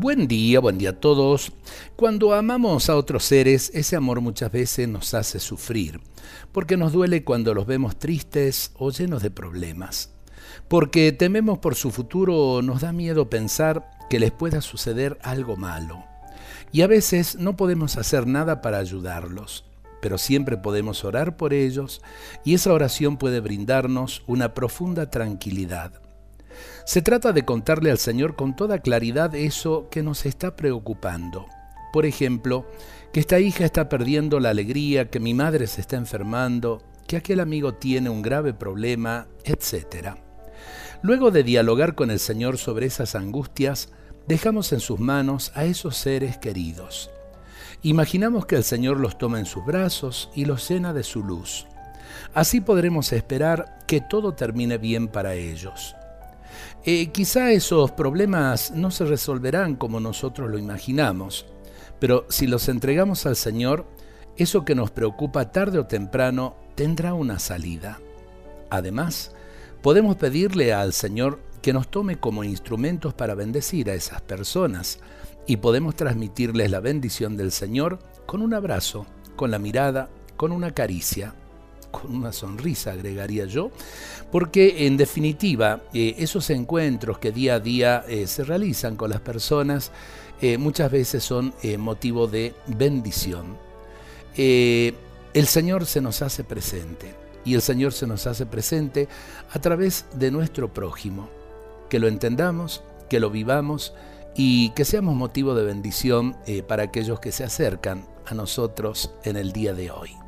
Buen día, buen día a todos. Cuando amamos a otros seres, ese amor muchas veces nos hace sufrir, porque nos duele cuando los vemos tristes o llenos de problemas, porque tememos por su futuro o nos da miedo pensar que les pueda suceder algo malo. Y a veces no podemos hacer nada para ayudarlos, pero siempre podemos orar por ellos y esa oración puede brindarnos una profunda tranquilidad. Se trata de contarle al Señor con toda claridad eso que nos está preocupando. Por ejemplo, que esta hija está perdiendo la alegría, que mi madre se está enfermando, que aquel amigo tiene un grave problema, etc. Luego de dialogar con el Señor sobre esas angustias, dejamos en sus manos a esos seres queridos. Imaginamos que el Señor los toma en sus brazos y los llena de su luz. Así podremos esperar que todo termine bien para ellos. Eh, quizá esos problemas no se resolverán como nosotros lo imaginamos, pero si los entregamos al Señor, eso que nos preocupa tarde o temprano tendrá una salida. Además, podemos pedirle al Señor que nos tome como instrumentos para bendecir a esas personas y podemos transmitirles la bendición del Señor con un abrazo, con la mirada, con una caricia con una sonrisa, agregaría yo, porque en definitiva eh, esos encuentros que día a día eh, se realizan con las personas eh, muchas veces son motivo de bendición. el Señor se nos hace presente y el Señor se nos hace presente a través de nuestro prójimo, que lo entendamos, que lo vivamos y que seamos motivo de bendición para aquellos que se acercan a nosotros en el día de hoy.